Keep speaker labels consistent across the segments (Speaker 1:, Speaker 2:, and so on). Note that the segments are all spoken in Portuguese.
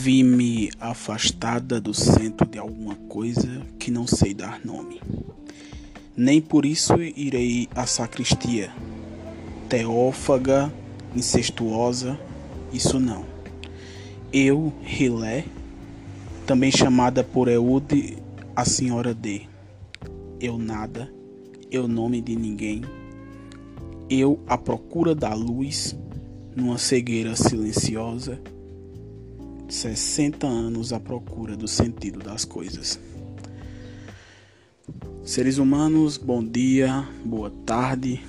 Speaker 1: Vi-me afastada do centro de alguma coisa que não sei dar nome. Nem por isso irei à sacristia. Teófaga, incestuosa, isso não. Eu, Rilé, também chamada por Eude, a senhora D. Eu nada, eu nome de ninguém. Eu à procura da luz, numa cegueira silenciosa 60 anos à procura do sentido das coisas. Seres humanos, bom dia, boa tarde,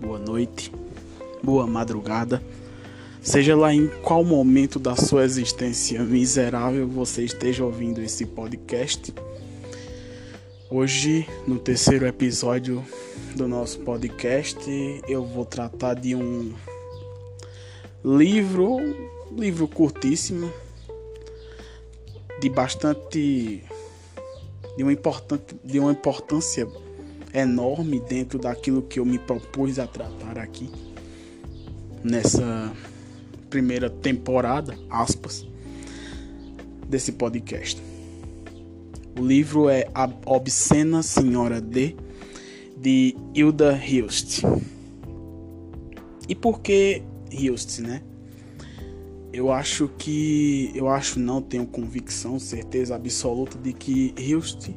Speaker 1: boa noite, boa madrugada. Seja lá em qual momento da sua existência miserável você esteja ouvindo esse podcast. Hoje, no terceiro episódio do nosso podcast, eu vou tratar de um livro, livro curtíssimo, de bastante de uma, importante, de uma importância enorme dentro daquilo que eu me propus a tratar aqui nessa primeira temporada, aspas, desse podcast. O livro é A Obscena Senhora D, de Hilda Hilst. E por que Hilst, né? Eu acho que. Eu acho não, tenho convicção, certeza absoluta de que Hilst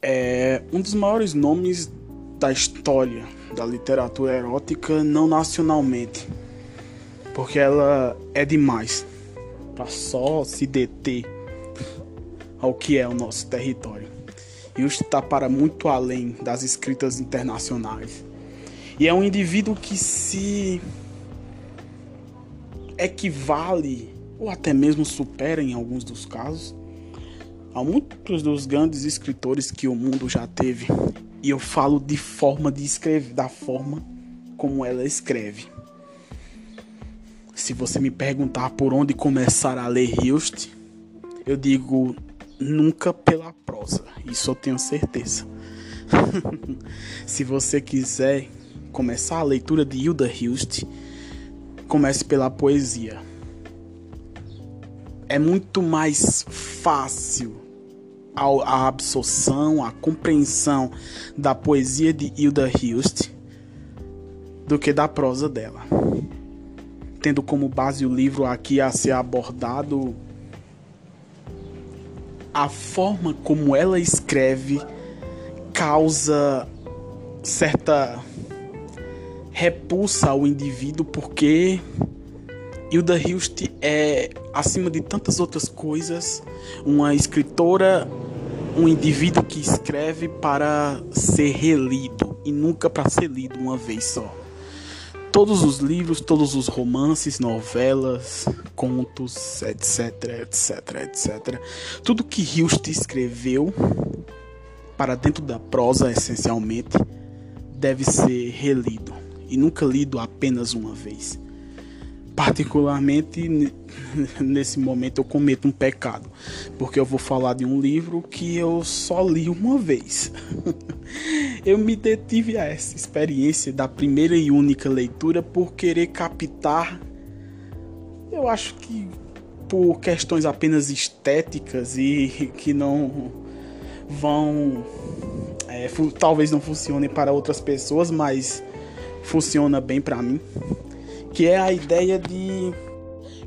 Speaker 1: é um dos maiores nomes da história da literatura erótica, não nacionalmente. Porque ela é demais para só se deter ao que é o nosso território. Hilst está para muito além das escritas internacionais. E é um indivíduo que se equivale ou até mesmo supera em alguns dos casos a muitos dos grandes escritores que o mundo já teve. E eu falo de forma de escrever, da forma como ela escreve. Se você me perguntar por onde começar a ler Hilst, eu digo nunca pela prosa, isso eu tenho certeza. Se você quiser começar a leitura de Hilda Hilst, comece pela poesia. É muito mais fácil a absorção, a compreensão da poesia de Hilda Hilst do que da prosa dela. Tendo como base o livro aqui a ser abordado a forma como ela escreve causa certa repulsa ao indivíduo porque Hilda Hilst é, acima de tantas outras coisas, uma escritora, um indivíduo que escreve para ser relido e nunca para ser lido uma vez só. Todos os livros, todos os romances, novelas, contos, etc, etc, etc. Tudo que Hilst escreveu para dentro da prosa, essencialmente, deve ser relido e nunca lido apenas uma vez. Particularmente nesse momento eu cometo um pecado, porque eu vou falar de um livro que eu só li uma vez. eu me detive a essa experiência da primeira e única leitura por querer captar, eu acho que por questões apenas estéticas e que não vão é, talvez não funcionem para outras pessoas, mas funciona bem para mim, que é a ideia de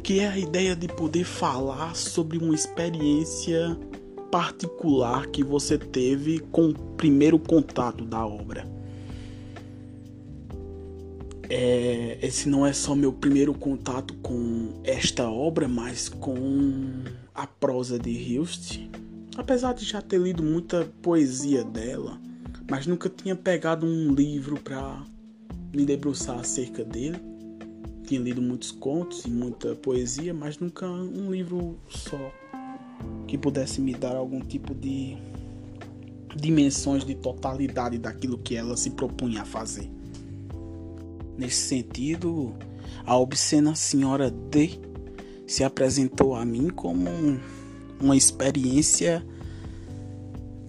Speaker 1: que é a ideia de poder falar sobre uma experiência particular que você teve com o primeiro contato da obra. É, esse não é só meu primeiro contato com esta obra, mas com a prosa de Hilst. Apesar de já ter lido muita poesia dela, mas nunca tinha pegado um livro para me debruçar acerca dele. Tinha lido muitos contos e muita poesia, mas nunca um livro só que pudesse me dar algum tipo de dimensões de totalidade daquilo que ela se propunha a fazer. Nesse sentido, a obscena senhora D se apresentou a mim como uma experiência,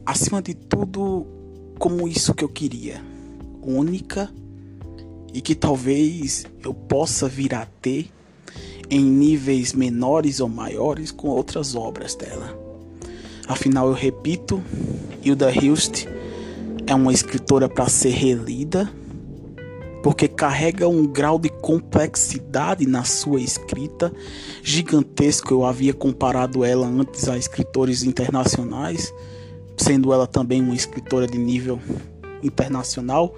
Speaker 1: acima de tudo, como isso que eu queria, única e que talvez eu possa vir a ter em níveis menores ou maiores com outras obras dela. Afinal, eu repito, Hilda Hilst é uma escritora para ser relida, porque carrega um grau de complexidade na sua escrita gigantesco. Eu havia comparado ela antes a escritores internacionais, sendo ela também uma escritora de nível internacional,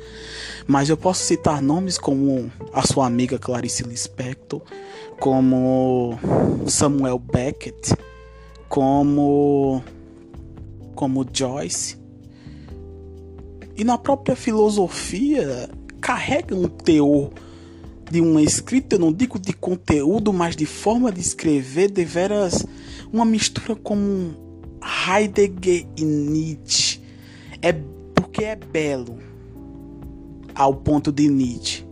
Speaker 1: mas eu posso citar nomes como a sua amiga Clarice Lispector, como Samuel Beckett, como como Joyce. E na própria filosofia carrega um teor de uma escrita, eu não digo de conteúdo, mas de forma de escrever, deveras uma mistura como Heidegger e Nietzsche. É porque é belo ao ponto de Nietzsche,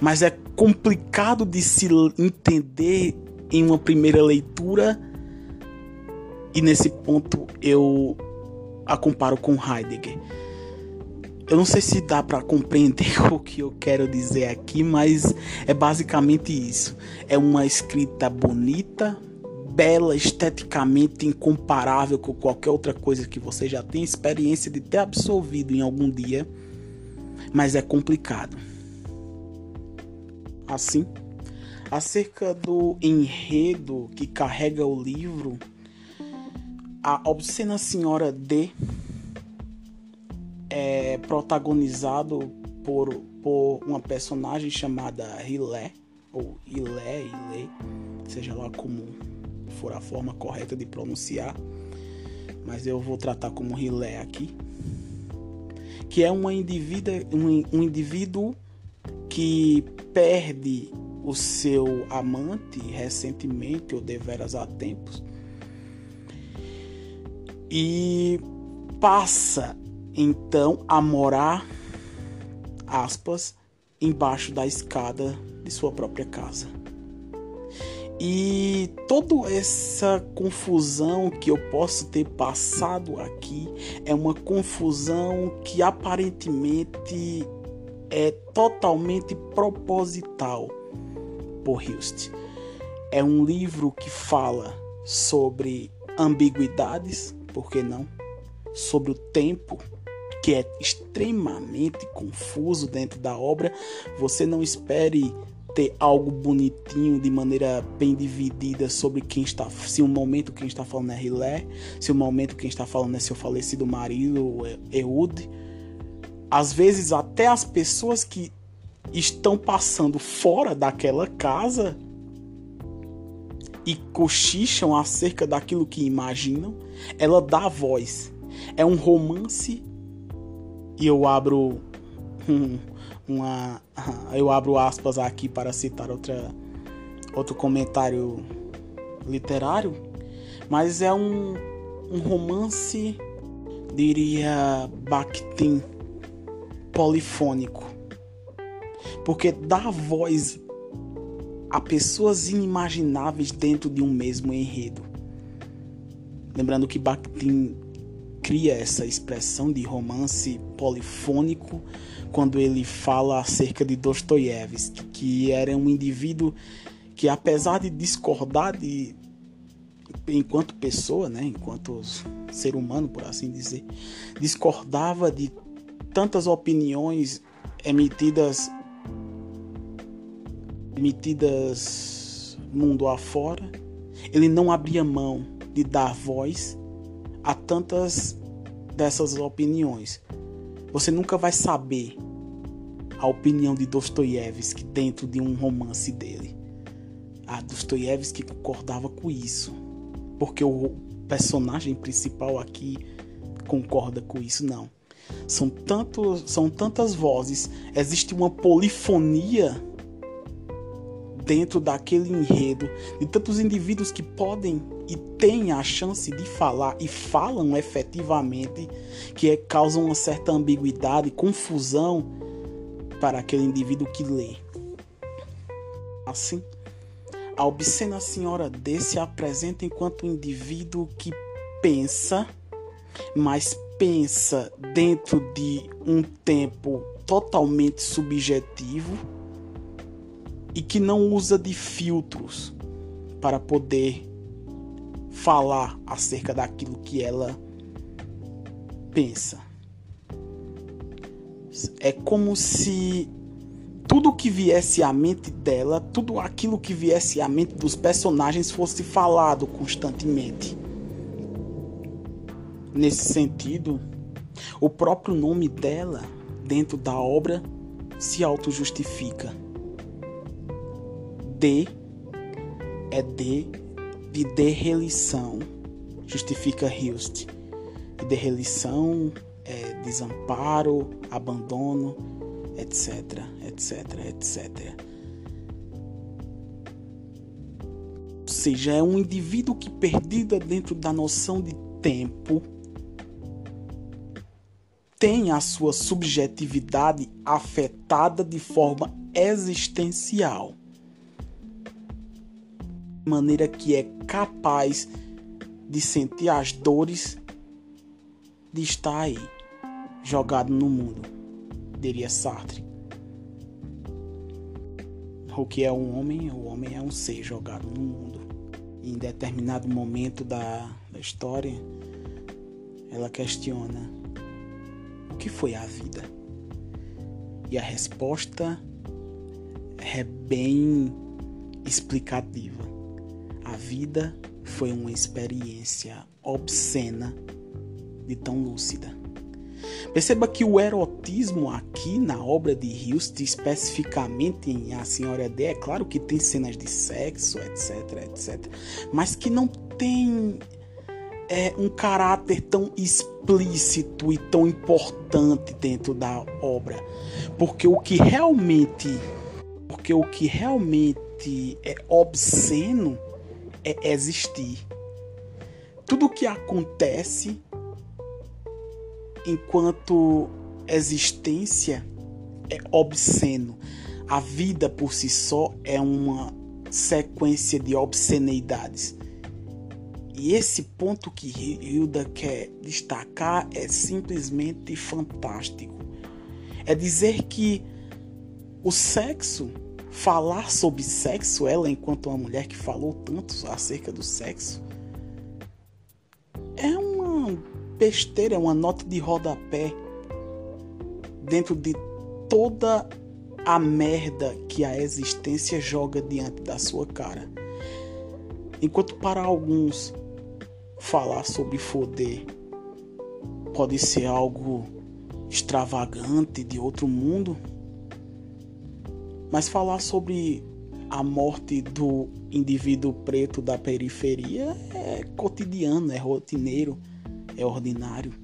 Speaker 1: mas é complicado de se entender em uma primeira leitura. E nesse ponto eu a comparo com Heidegger. Eu não sei se dá para compreender o que eu quero dizer aqui, mas é basicamente isso. É uma escrita bonita, bela, esteticamente incomparável com qualquer outra coisa que você já tenha experiência de ter absorvido em algum dia, mas é complicado. Assim, acerca do enredo que carrega o livro, a obscena senhora D é protagonizado por, por uma personagem chamada Hilé, ou Ilé, Ilé, seja lá como for a forma correta de pronunciar, mas eu vou tratar como Hilé aqui, que é uma um, um indivíduo que perde o seu amante recentemente ou deveras há tempos e passa então a morar aspas embaixo da escada de sua própria casa. E toda essa confusão que eu posso ter passado aqui é uma confusão que aparentemente é totalmente proposital por Hilst. É um livro que fala sobre ambiguidades, por que não? Sobre o tempo, que é extremamente confuso dentro da obra. Você não espere ter algo bonitinho de maneira bem dividida sobre quem está, se o momento quem está falando é Hilé, se o momento quem está falando é seu falecido marido Eude às vezes até as pessoas que estão passando fora daquela casa e cochicham acerca daquilo que imaginam, ela dá voz. É um romance e eu abro um, uma eu abro aspas aqui para citar outra outro comentário literário, mas é um, um romance diria Bakhtin polifônico. Porque dá voz a pessoas inimagináveis dentro de um mesmo enredo. Lembrando que Bakhtin cria essa expressão de romance polifônico quando ele fala acerca de Dostoiévski, que era um indivíduo que apesar de discordar de enquanto pessoa, né, enquanto ser humano, por assim dizer, discordava de tantas opiniões emitidas emitidas mundo afora, ele não abria mão de dar voz a tantas dessas opiniões. Você nunca vai saber a opinião de Dostoiévski dentro de um romance dele. Ah, Dostoiévski concordava com isso, porque o personagem principal aqui concorda com isso, não. São, tantos, são tantas vozes, existe uma polifonia dentro daquele enredo de tantos indivíduos que podem e têm a chance de falar e falam efetivamente que é, causam uma certa ambiguidade, confusão para aquele indivíduo que lê. Assim, a obscena senhora D se apresenta enquanto um indivíduo que pensa, mas pensa dentro de um tempo totalmente subjetivo e que não usa de filtros para poder falar acerca daquilo que ela pensa. É como se tudo que viesse à mente dela, tudo aquilo que viesse à mente dos personagens fosse falado constantemente. Nesse sentido, o próprio nome dela dentro da obra se auto-justifica. D é D de derrelição, justifica Hilst. Derrelição é desamparo, abandono, etc, etc, etc. Ou seja, é um indivíduo que perdida dentro da noção de tempo tem a sua subjetividade afetada de forma existencial. Maneira que é capaz de sentir as dores de estar aí, jogado no mundo, diria Sartre. O que é um homem? O homem é um ser jogado no mundo. Em determinado momento da, da história, ela questiona o que foi a vida? E a resposta é bem explicativa. A vida foi uma experiência obscena de tão lúcida. Perceba que o erotismo aqui na obra de Hilst, especificamente em A Senhora D, é claro que tem cenas de sexo, etc, etc, mas que não tem é, um caráter tão explícito e tão importante dentro da obra, porque o que realmente, porque o que realmente é obsceno é existir. Tudo que acontece enquanto existência é obsceno. A vida por si só é uma sequência de obscenidades. E esse ponto que Hilda quer destacar é simplesmente fantástico. É dizer que o sexo, falar sobre sexo, ela enquanto uma mulher que falou tanto acerca do sexo, é uma besteira, é uma nota de rodapé dentro de toda a merda que a existência joga diante da sua cara. Enquanto para alguns falar sobre foder pode ser algo extravagante de outro mundo, mas falar sobre a morte do indivíduo preto da periferia é cotidiano, é rotineiro, é ordinário.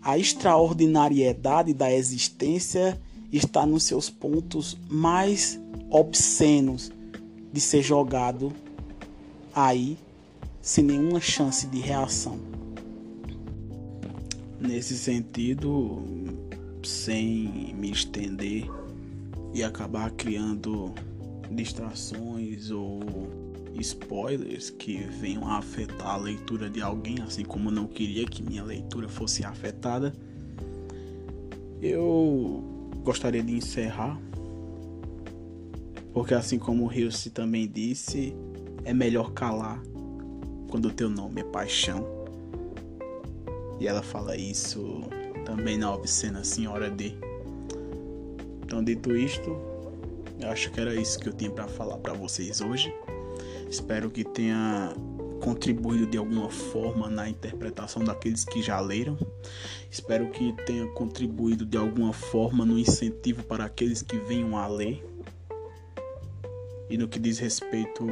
Speaker 1: A extraordinariedade da existência está nos seus pontos mais obscenos de ser jogado aí sem nenhuma chance de reação. Nesse sentido, sem me estender e acabar criando distrações ou spoilers que venham a afetar a leitura de alguém, assim como não queria que minha leitura fosse afetada, eu gostaria de encerrar, porque assim como o Hilse também disse, é melhor calar quando o teu nome é paixão. E ela fala isso também na obscena Senhora D. Então, dito isto, eu acho que era isso que eu tinha para falar para vocês hoje. Espero que tenha contribuído de alguma forma na interpretação daqueles que já leram. Espero que tenha contribuído de alguma forma no incentivo para aqueles que venham a ler. E no que diz respeito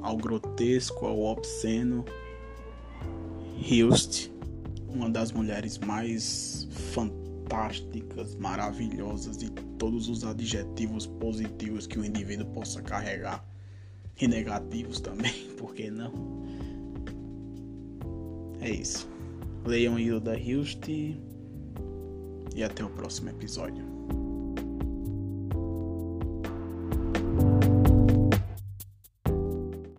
Speaker 1: ao grotesco, ao obsceno. Hilst, uma das mulheres mais fantásticas, maravilhosas e todos os adjetivos positivos que o indivíduo possa carregar e negativos também, por que não? É isso. Leiam Hilda Hilst e até o próximo episódio.